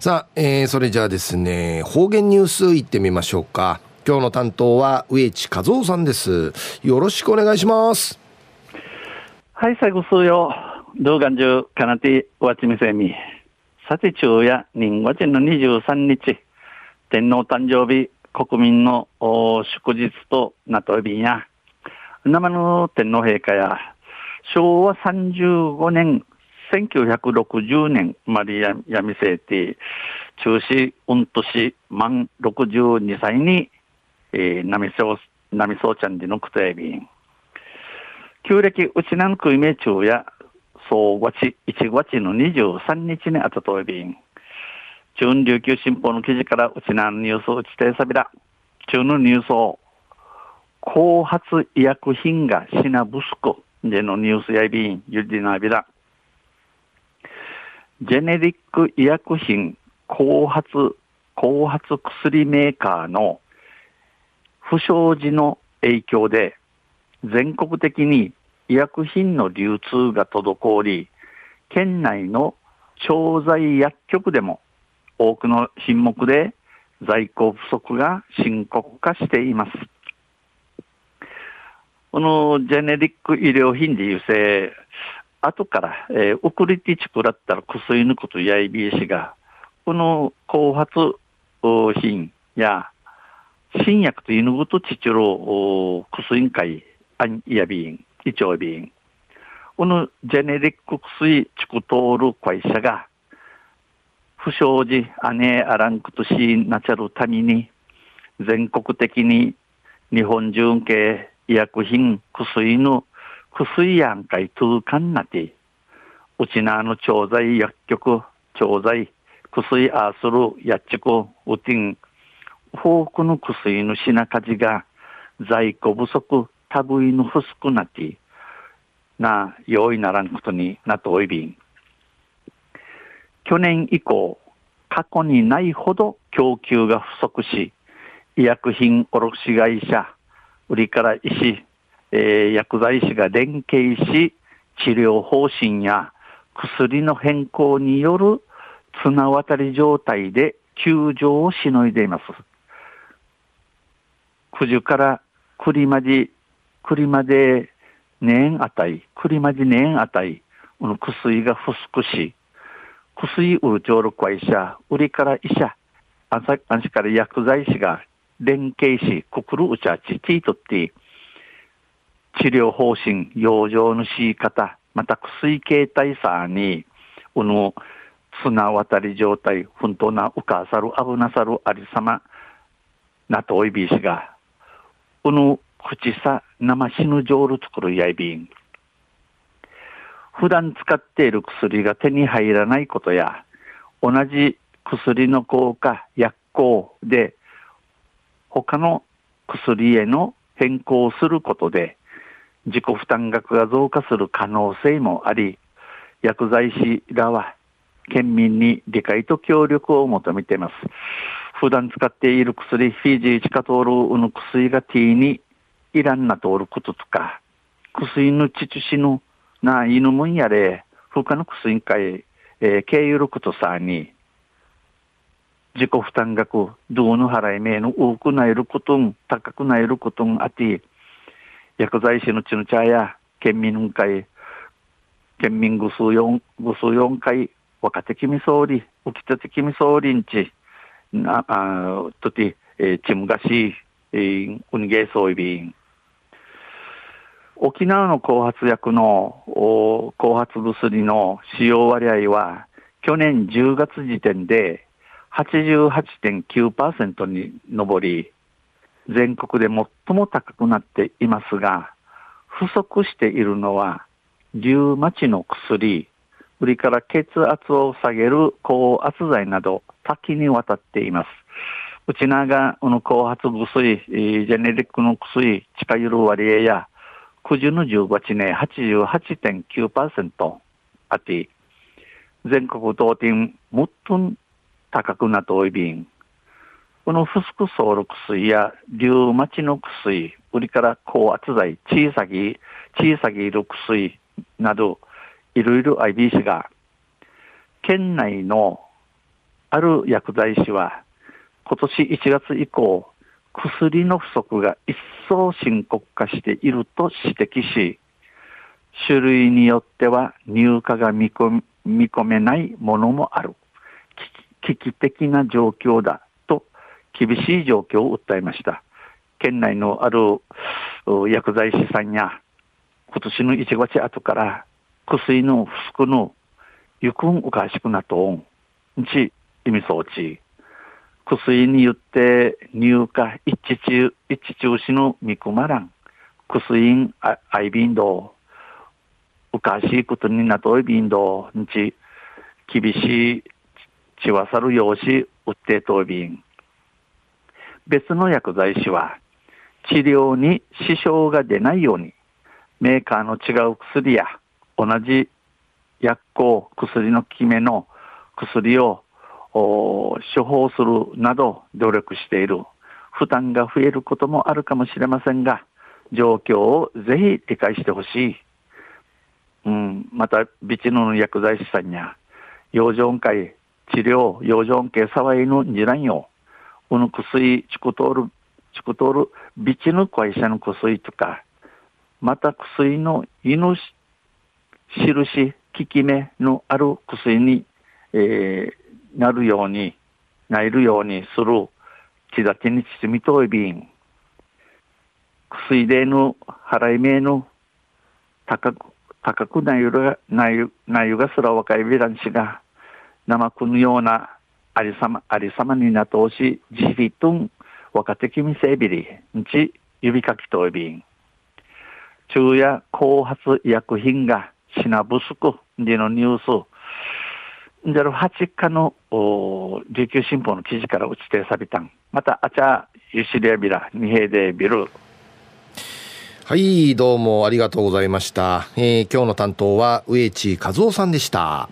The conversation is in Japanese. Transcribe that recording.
さあ、えー、それじゃあですね、方言ニュースいってみましょうか。今日の担当は植地和夫さんです。よろしくお願いします。はい、最後数よ。動画中、かなて、わちみせみ。さて、昼夜、人月の23日、天皇誕生日、国民の祝日となっておびや。生の天皇陛下や、昭和35年、1960年マリア闇制定、中止、うんとし、満62歳に、えー、なみそう、なみそうちゃんでのくとえびん。旧暦、うちなんくいめ中や、総月、1月の23日にあたとえびん。中琉球新報の記事からうちなんニュースうちてさびら。中のニュースを、後発医薬品が品不足でのニュースやびん、ゆりなびら。ジェネリック医薬品後発、後発薬メーカーの不祥事の影響で、全国的に医薬品の流通が滞り、県内の調剤薬局でも多くの品目で在庫不足が深刻化しています。このジェネリック医療品でいうせ、後から、えー、送りてちくらったら薬抜くとやいびえしが、この後発品や新薬と犬ごとちちろ薬会あんいやびん、いちょうびん。このジェネリック薬ちく通る会社が、不祥事、姉あらんくとしなちゃるために、全国的に日本中系医薬品薬の薬やんかい通関なて、うちなの調剤薬局、調剤、薬あする薬局、うてん、多くの薬の品数が在庫不足、多部位の不足なて、な、用意ならんことになっておいびん。去年以降、過去にないほど供給が不足し、医薬品卸会社、売りから医師、えー、薬剤師が連携し、治療方針や薬の変更による綱渡り状態で救助をしのいでいます。九十から栗まで、栗まで年あたり、栗まで年あたり、この薬が不足し、薬売る協力会社、売りから医者、あんしから薬剤師が連携し、くくるうちゃち、ティートって、治療方針、養生のし方、また薬形態さに、この綱渡り状態、本当なうかさる、危なさるありさま、なとおいびしが、この口さ、生死ぬ浄瑠作るやいびん。普段使っている薬が手に入らないことや、同じ薬の効果、薬効で、他の薬への変更をすることで、自己負担額が増加する可能性もあり、薬剤師らは県民に理解と協力を求めています。普段使っている薬、フィジーチカトールの薬が T にいらんな通ることとか、薬の父死ぬな犬もんやれ、他の薬会、えー、経由ることさに、自己負担額、どうの払い目の多くないることん、高くないることんあって、薬剤師のちの茶や県民会、県民ぐ数四、ぐ数四回、若手君総理、浮き立て君総理んち、な、あ、とて、えー、ちむがし、えー、うにげそういびん。沖縄の後発薬のお後発薬の使用割合は、去年10月時点で88.9%に上り、全国で最も高くなっていますが、不足しているのは、リウマチの薬、売りから血圧を下げる高圧剤など多岐にわたっています。うちなが、この後発薬、ジェネリックの薬、近寄る割合や、九十の15値ね、88.9%あって、全国当店、もっと高くなっておいびん、このフスクソール薬やリュウマチの薬、売りから高圧剤、小さぎ、小さぎる薬など、いろいろ IBC が、県内のある薬剤師は、今年1月以降、薬の不足が一層深刻化していると指摘し、種類によっては入荷が見込めないものもある。危機的な状況だ厳しい状況を訴えました。県内のある薬剤師さんや今年の1月後から薬の不足のゆくんおかしくなとん。ち意味装置薬によって入荷一致中一致中止の見込まらん。薬あアイビンドおかしいことになといビンドんち厳しい血はさる用紙売ってとびん別の薬剤師は治療に支障が出ないようにメーカーの違う薬や同じ薬効、薬の効き目の薬を処方するなど努力している。負担が増えることもあるかもしれませんが、状況をぜひ理解してほしい。うん、また、ビチノの薬剤師さんや、養生会、治療、養生系騒いのにらんよ。この薬、チクトール、チクトール、ビチの会社の薬とか、また薬の犬印、効き目のある薬に、えー、なるように、なるようにする、血立ちに包みといびん。薬での払い目の高く、高くなゆが、なゆ、なゆがすら若いビランシが、生くぬようなありさま、ありさまになとおし、じひとん、若手きみせびり、んち、指かきといびん。中や後発医薬品が品不足でのニュース、じゃる8日の琉球新報の記事から打ち定さびたん。また、あちゃ、ゆしりやびら、二平でビル。はい、どうもありがとうございました。えー、今日の担当は、植地和夫さんでした。